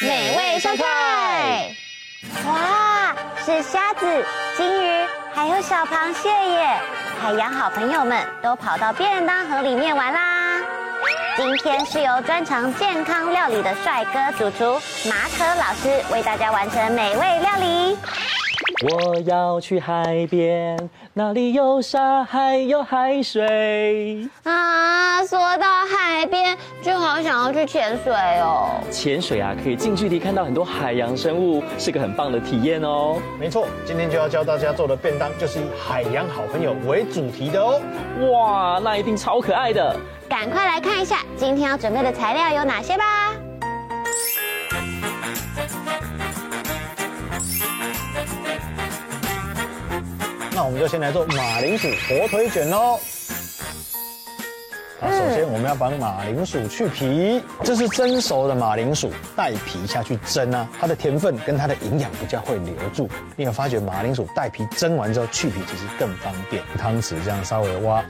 美味上菜。哇，是虾子、金鱼，还有小螃蟹耶！海洋好朋友们都跑到便当盒里面玩啦。今天是由专长健康料理的帅哥主厨马可老师为大家完成美味料理。我要去海边，那里有沙，还有海水。啊，说到海边，就好想要去潜水哦。潜水啊，可以近距离看到很多海洋生物，是个很棒的体验哦。没错，今天就要教大家做的便当，就是以海洋好朋友为主题的哦。哇，那一定超可爱的！赶快来看一下今天要准备的材料有哪些吧。我们就先来做马铃薯火腿卷喽。那首先我们要把马铃薯去皮，这是蒸熟的马铃薯，带皮下去蒸啊，它的甜分跟它的营养比较会留住。你有发觉马铃薯带皮蒸完之后去皮其实更方便，汤匙这样稍微挖。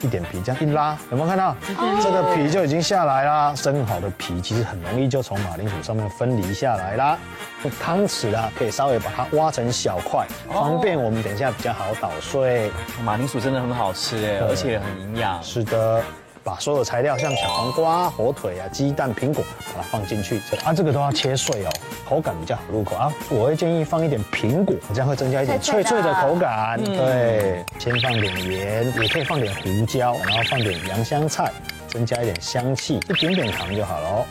一点皮这样一拉，有没有看到？这个皮就已经下来啦。生好的皮其实很容易就从马铃薯上面分离下来啦。用汤匙啊，可以稍微把它挖成小块，方便我们等一下比较好捣碎。马铃薯真的很好吃哎，而且很营养。是的。把所有材料，像小黄瓜、火腿啊、鸡蛋、苹果，把它放进去。啊，这个都要切碎哦，口感比较好入口啊。我会建议放一点苹果，这样会增加一点脆脆的口感。对，先放点盐，也可以放点胡椒，然后放点洋香菜，增加一点香气，一点点糖就好了哦。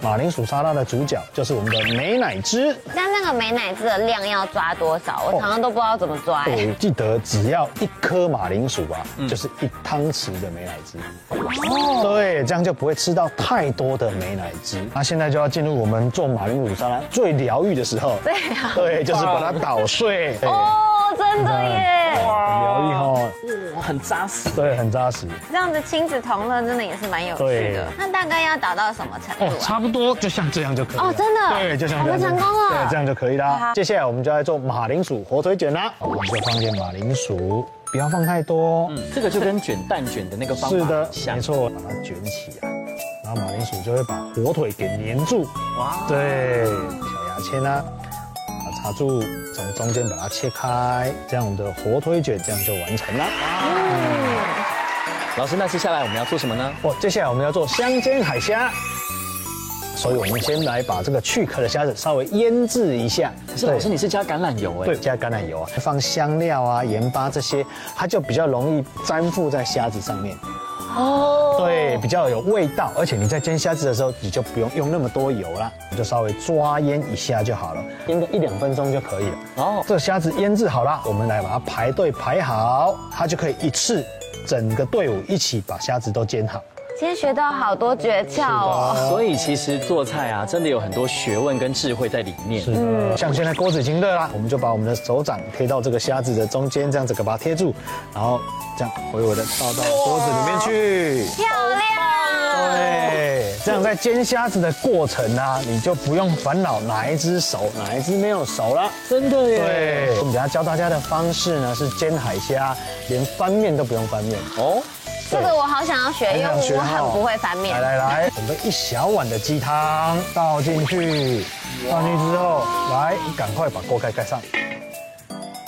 马铃薯沙拉的主角就是我们的美乃滋。那那个美乃滋的量要抓多少？我常常都不知道怎么抓。对，记得只要一颗马铃薯啊，就是一汤匙的美乃滋。哦。对，这样就不会吃到太多的美乃滋。那现在就要进入我们做马铃薯沙拉最疗愈的时候。对啊。对，就是把它捣碎。哦，真的耶。哇，疗愈哦。哇，很扎实。对，很扎实。这样子亲子同乐真的也是蛮有趣的。那大概要打到什么程度？差不多就像这样就可以了。哦，真的，对，就像这样，我们成功了，对，这样就可以啦。接下来我们就来做马铃薯火腿卷啦，我们就放点马铃薯，不要放太多，嗯，这个就跟卷蛋卷的那个方法是的，没错，把它卷起来，然后马铃薯就会把火腿给粘住，哇，对，小牙签呢，把它插住，从中间把它切开，这样的火腿卷这样就完成了。嗯，老师，那接下来我们要做什么呢？哦，接下来我们要做香煎海虾。所以我们先来把这个去壳的虾子稍微腌制一下。可是老师，你是加橄榄油哎？对，加橄榄油啊，放香料啊、盐巴这些，它就比较容易粘附在虾子上面。哦。对，比较有味道，而且你在煎虾子的时候，你就不用用那么多油了，你就稍微抓腌一下就好了，腌个一两分钟就可以了。哦。这个虾子腌制好了，我们来把它排队排好，它就可以一次整个队伍一起把虾子都煎好。今天学到好多诀窍哦，所以其实做菜啊，真的有很多学问跟智慧在里面。是的，像现在锅子已经热了，我们就把我们的手掌贴到这个虾子的中间，这样子给它贴住，然后这样微微的倒到锅子里面去。漂亮。对，这样在煎虾子的过程啊，你就不用烦恼哪一只熟，哪一只没有熟了。真的耶。对，我们等下教大家的方式呢，是煎海虾，连翻面都不用翻面哦。这个我好想要学，因为我很不会翻面。来来来，准备一小碗的鸡汤倒进去，倒进去之后，来赶快把锅盖盖上，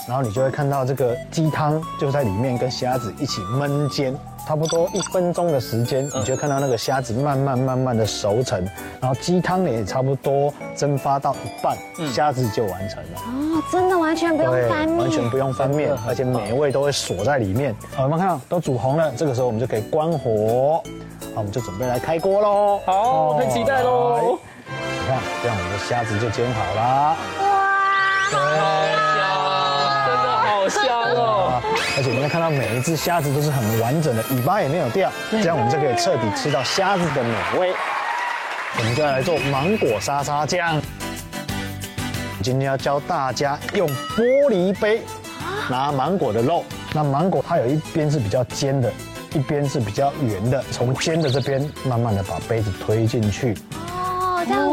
然后你就会看到这个鸡汤就在里面跟虾子一起焖煎。差不多一分钟的时间，你就看到那个虾子慢慢慢慢的熟成，然后鸡汤也差不多蒸发到一半，虾子就完成了。哦，真的完全不用翻面，完全不用翻面，而且每一味都会锁在里面。好，我们看到都煮红了？这个时候我们就可以关火，好，我们就准备来开锅喽。好，很期待喽。你看，这样我们的虾子就煎好了。哇，香哦。而且你会看到每一只虾子都是很完整的，尾巴也没有掉，这样我们就可以彻底吃到虾子的美味。我们就要来做芒果沙沙酱。今天要教大家用玻璃杯拿芒果的肉，那芒果它有一边是比较尖的，一边是比较圆的，从尖的这边慢慢的把杯子推进去，哦，这样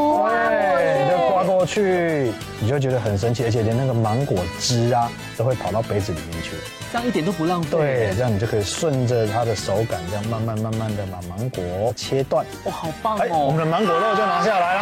去你就觉得很神奇，而且连那个芒果汁啊都会跑到杯子里面去。这样一点都不浪费。对，这样你就可以顺着它的手感，这样慢慢慢慢的把芒果切断。哇，好棒哦，我们哦！的芒果肉就拿下来了。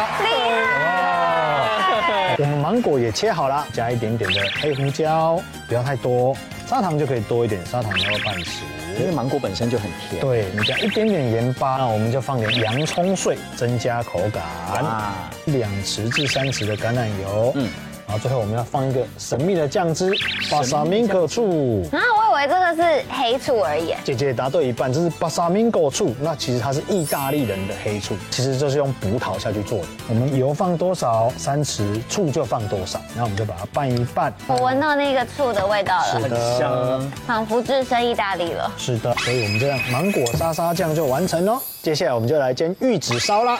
哇！我们芒果也切好了，加一点点的黑胡椒，不要太多，砂糖就可以多一点，砂糖要半匙。因为芒果本身就很甜。对，你加一点点盐巴，那我们就放点洋葱碎，增加口感。啊两匙至三匙的橄榄油，嗯，然后最后我们要放一个神秘的酱汁，巴萨明果醋。啊，我以为这个是黑醋而已。姐姐答对一半，这是巴萨明果醋，那其实它是意大利人的黑醋，其实就是用葡萄下去做的。我们油放多少，三匙，醋就放多少，然后我们就把它拌一拌。我闻到那个醋的味道了，很香。仿佛置身意大利了。是的，所以我们这样芒果沙沙酱就完成喽。接下来我们就来煎玉子烧啦。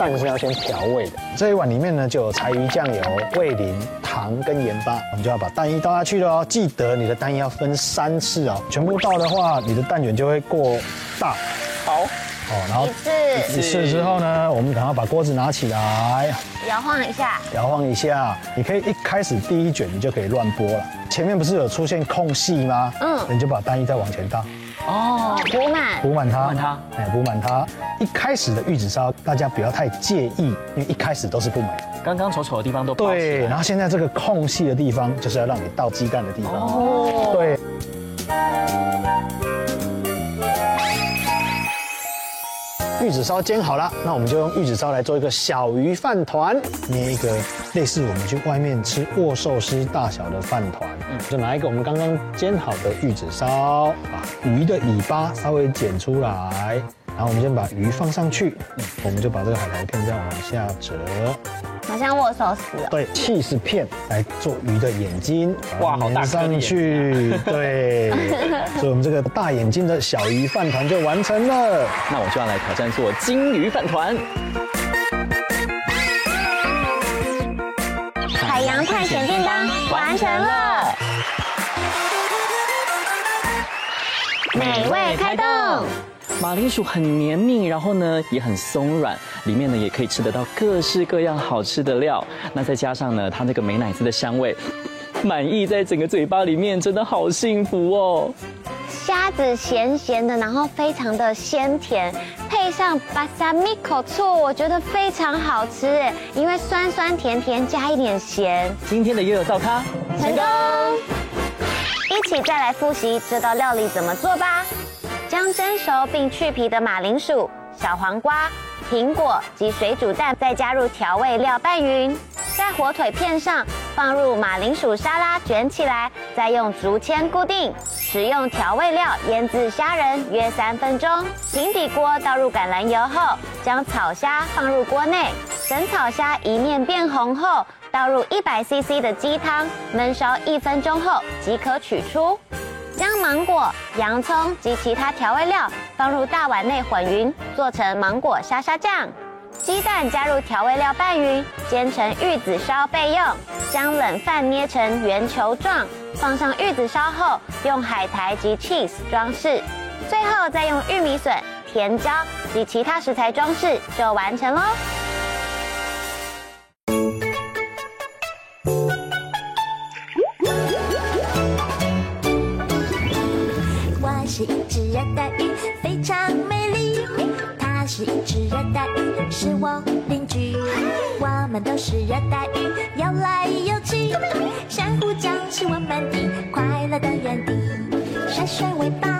蛋是要先调味的，这一碗里面呢就有柴鱼酱油、味淋、糖跟盐巴，我们就要把蛋液倒下去了哦。记得你的蛋液要分三次哦，全部倒的话，你的蛋卷就会过大好，哦。然后一次一次之后呢，我们赶快把锅子拿起来，摇晃一下，摇晃一下。你可以一开始第一卷你就可以乱拨了，前面不是有出现空隙吗？嗯你就把蛋液再往前倒。哦，补满。补满它，补满它，哎，补满它。一开始的玉子烧，大家不要太介意，因为一开始都是不满。刚刚丑丑的地方都包起对，然后现在这个空隙的地方，就是要让你倒鸡蛋的地方。哦，对。玉子烧煎好了，那我们就用玉子烧来做一个小鱼饭团，捏一个类似我们去外面吃握寿司大小的饭团。嗯，就拿一个我们刚刚煎好的玉子烧，把鱼的尾巴稍微剪出来，然后我们先把鱼放上去，嗯，我们就把这个海苔片这样往下折。好像握寿司哦。对，起司片来做鱼的眼睛，哇好大颗的粘上去。对，所以我们这个大眼睛的小鱼饭团就完成了。那我就要来挑战做金鱼饭团。海洋探险便当完成了，美味开动。马铃薯很绵密，然后呢也很松软，里面呢也可以吃得到各式各样好吃的料。那再加上呢它那个美乃滋的香味，满意在整个嘴巴里面，真的好幸福哦。虾子咸咸的，然后非常的鲜甜，配上巴萨米口醋，我觉得非常好吃哎，因为酸酸甜甜加一点咸，今天的悠悠灶咖成功。一起再来复习这道料理怎么做吧。将蒸熟并去皮的马铃薯、小黄瓜、苹果及水煮蛋，再加入调味料拌匀，在火腿片上放入马铃薯沙拉卷起来，再用竹签固定。使用调味料腌制虾仁约三分钟。平底锅倒入橄榄油后，将草虾放入锅内，等草虾一面变红后，倒入一百 CC 的鸡汤，焖烧一分钟后即可取出。将芒果、洋葱及其他调味料放入大碗内混匀，做成芒果沙沙酱。鸡蛋加入调味料拌匀，煎成玉子烧备用。将冷饭捏成圆球状，放上玉子烧后，用海苔及 cheese 装饰。最后再用玉米笋、甜椒及其他食材装饰，就完成喽。是一只热带鱼，非常美丽。它是一只热带鱼，是我邻居。我们都是热带鱼，游来游去。珊瑚礁是我们的快乐的园地。甩甩尾巴，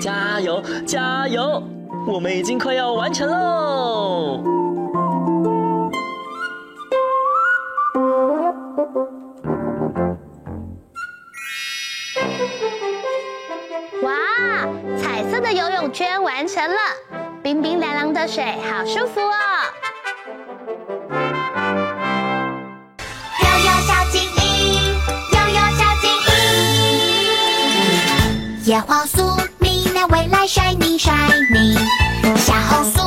加油，加油！我们已经快要完成喽。的游泳圈完成了，冰冰凉凉的水，好舒服哦。悠悠小精灵，悠悠小精灵，叶黄素，明亮未来，shiny shiny，小红素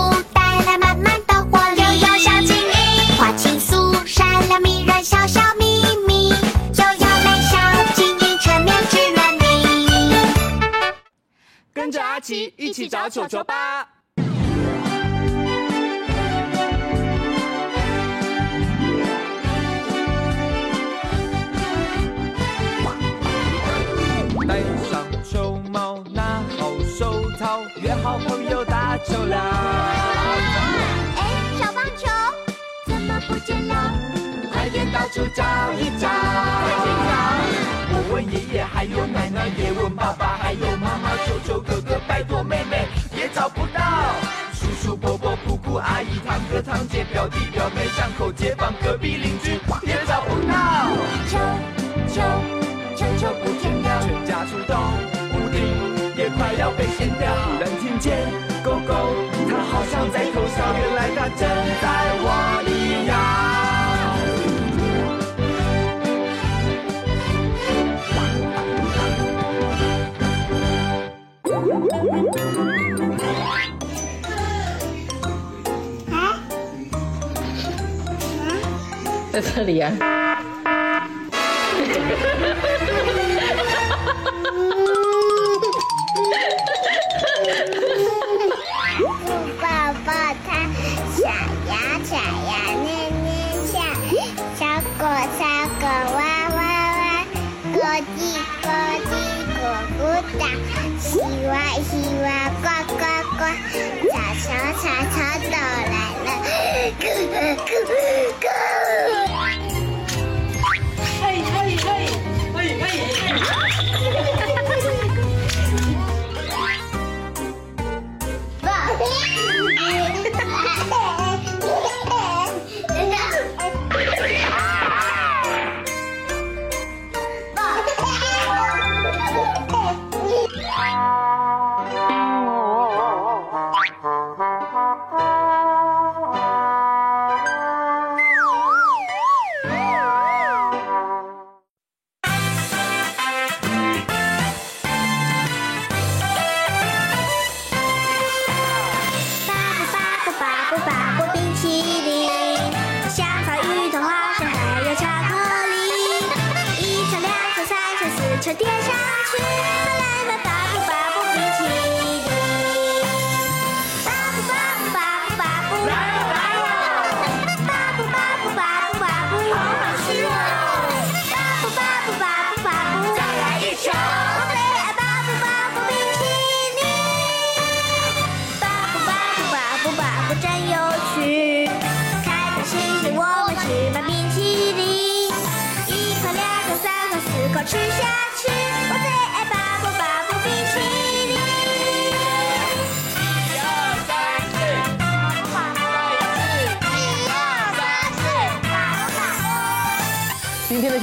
奇一起找球球吧。戴上球帽，拿好手套，约好朋友打球啦。哎，小棒球怎么不见了？快点到处找一找。我问爷爷，还有奶奶，也问爸爸，还有妈妈，求求哥哥，拜托妹妹，也找不到。叔叔伯伯、姑姑阿姨、堂哥堂姐、表弟表妹、巷口街坊、隔壁邻居，也找不到。求求求求不在这里啊。兔宝宝它想呀想呀念念想，小狗小狗哇哇哇，咯叽咯叽咕咕打，西瓜西瓜呱呱呱，草草草草都来了，咕咕咕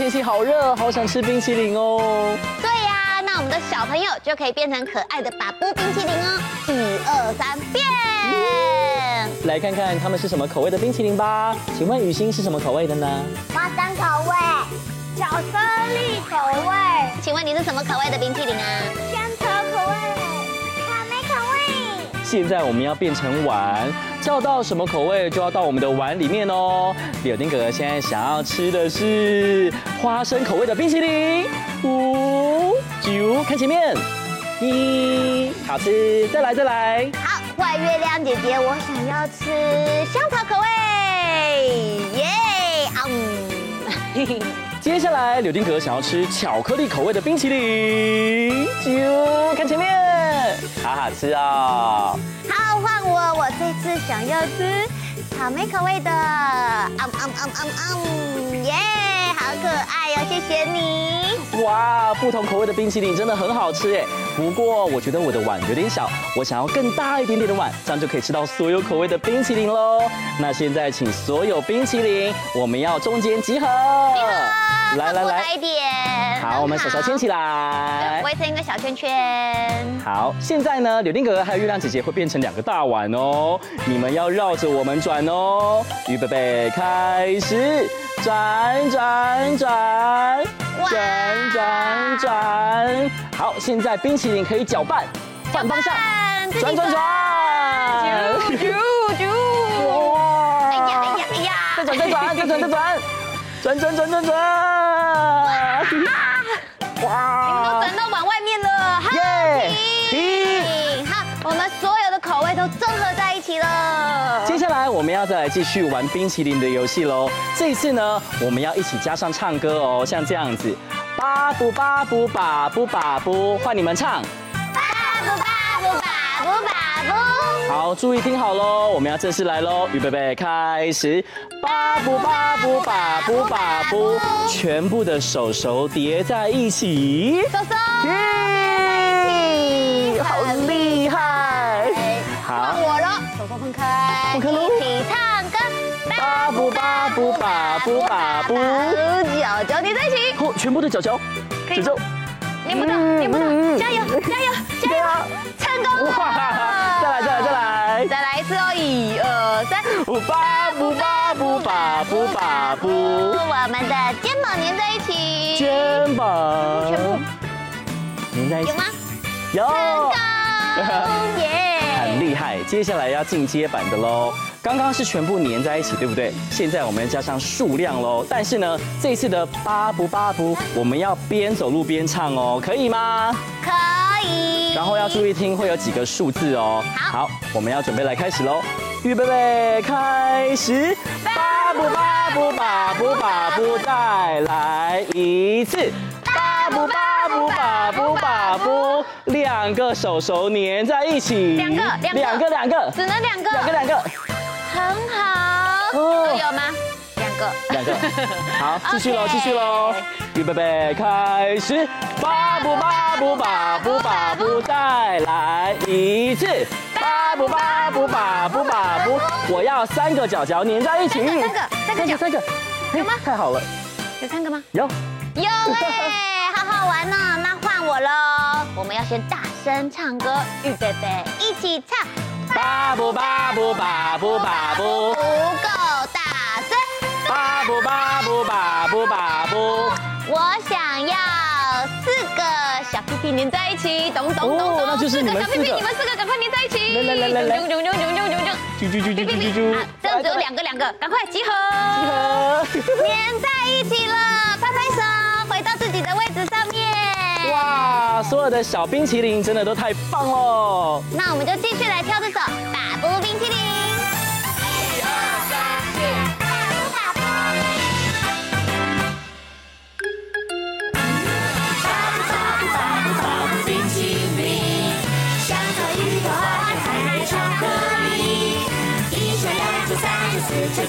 天气好热，好想吃冰淇淋哦。对呀、那我们的小朋友就可以变成可爱的巴布冰淇淋哦。一二三，变！来看看他们是什么口味的冰淇淋吧。请问雨欣是什么口味的呢？花生口味，巧克力口味，请问你是什么口味的冰淇淋啊？现在我们要变成碗，叫到什么口味就要到我们的碗里面哦。柳丁哥哥现在想要吃的是花生口味的冰淇淋。五九，看前面，一，好吃，再来再来。好，坏月亮姐姐，我想要吃香草口味，耶、啊嗯！接下来，柳丁格想要吃巧克力口味的冰淇淋。九，看前面，好好吃哦。好，换我，我这次想要吃草莓口味的，嗯嗯嗯嗯嗯！耶，可爱哟、哦，谢谢你。哇，不同口味的冰淇淋真的很好吃哎。不过我觉得我的碗有点小，我想要更大一点点的碗，这样就可以吃到所有口味的冰淇淋喽。那现在请所有冰淇淋，我们要中间集合。来来来，来一点。好，我们手手牵起来，围成一个小圈圈。好，现在呢，柳丁哥哥还有月亮姐姐会变成两个大碗哦，你们要绕着我们转哦。预备备，开始，转转转。转转转，好，现在冰淇淋可以搅拌，反方向，转转转，啾啾啾，哇，哎呀哎呀哎呀，再转再转再转再转，转转。转转转，哇，你们都转到碗外面了，耶，停，好，我们所有的口味都综合在一起了。接下来我们要再来继续玩冰淇淋的游戏喽，这一次呢，我们要一起加上唱歌哦，像这样子。巴布巴布巴布巴布，换你们唱。巴布巴布巴布巴布。好，注意听好喽，我们要正式来喽，预备备，开始。巴布巴布巴布巴布，全部的手手叠在一起。手手，布巴布巴布，脚脚叠在一起。好，全部的脚脚，脚脚，黏不到，黏不到，加油，加油，加油，成功！再来，再来，再来，再来一次哦，一二三，巴布巴布巴布巴布，我们的肩膀粘在一起，肩膀全部粘在一起，有吗？有，成功耶！很厉害，接下来要进阶版的喽。刚刚是全部粘在一起，对不对？现在我们要加上数量喽。但是呢，这一次的巴不巴不，我们要边走路边唱哦，可以吗？可以。然后要注意听，会有几个数字哦。好，好，我们要准备来开始喽。预备备，开始。巴不巴不巴不巴不，再来一次。巴不巴布把布把布，两个手手粘在一起。两个，两个，两个，两个，只能两个，两个，两个。很好，都有吗？两个，两个，好，继续喽，继续喽，预备备，开始，巴布巴布巴布巴布，再来一次，巴布巴布巴布巴布，我要三个脚脚粘在一起，三个，三个，三个，有吗？太好了，有三个吗？有，有哎，好好玩呢，那换我喽，我们要先大声唱歌，预备备，一起唱。巴布巴布巴布巴布，不够大声。巴布巴布巴布巴布，我想要四个小屁屁粘在一起，咚咚咚咚。那就是你们四个。小屁屁，你们四个赶快粘在一起。来来来来来。啾啾啾啾啾啾啾。啾啾啾啾啾啾。好，这样只有两个两个，赶快集合。集合。粘在一起了，所有的小冰淇淋真的都太棒了。那我们就继续来跳这首巴布冰淇淋。一二三四，巴布巴布。巴布巴布巴布巴布冰淇淋，香草芋头花生还有巧克力，一圈两圈三圈四圈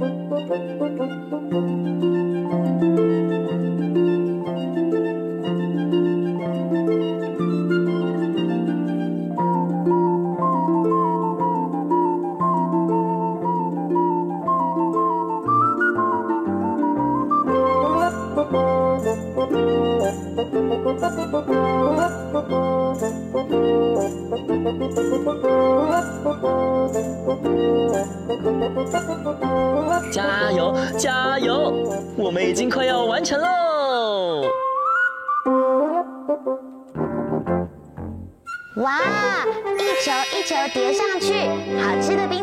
Thank you. 已经快要完成喽！哇，一球一球叠上去，好吃的冰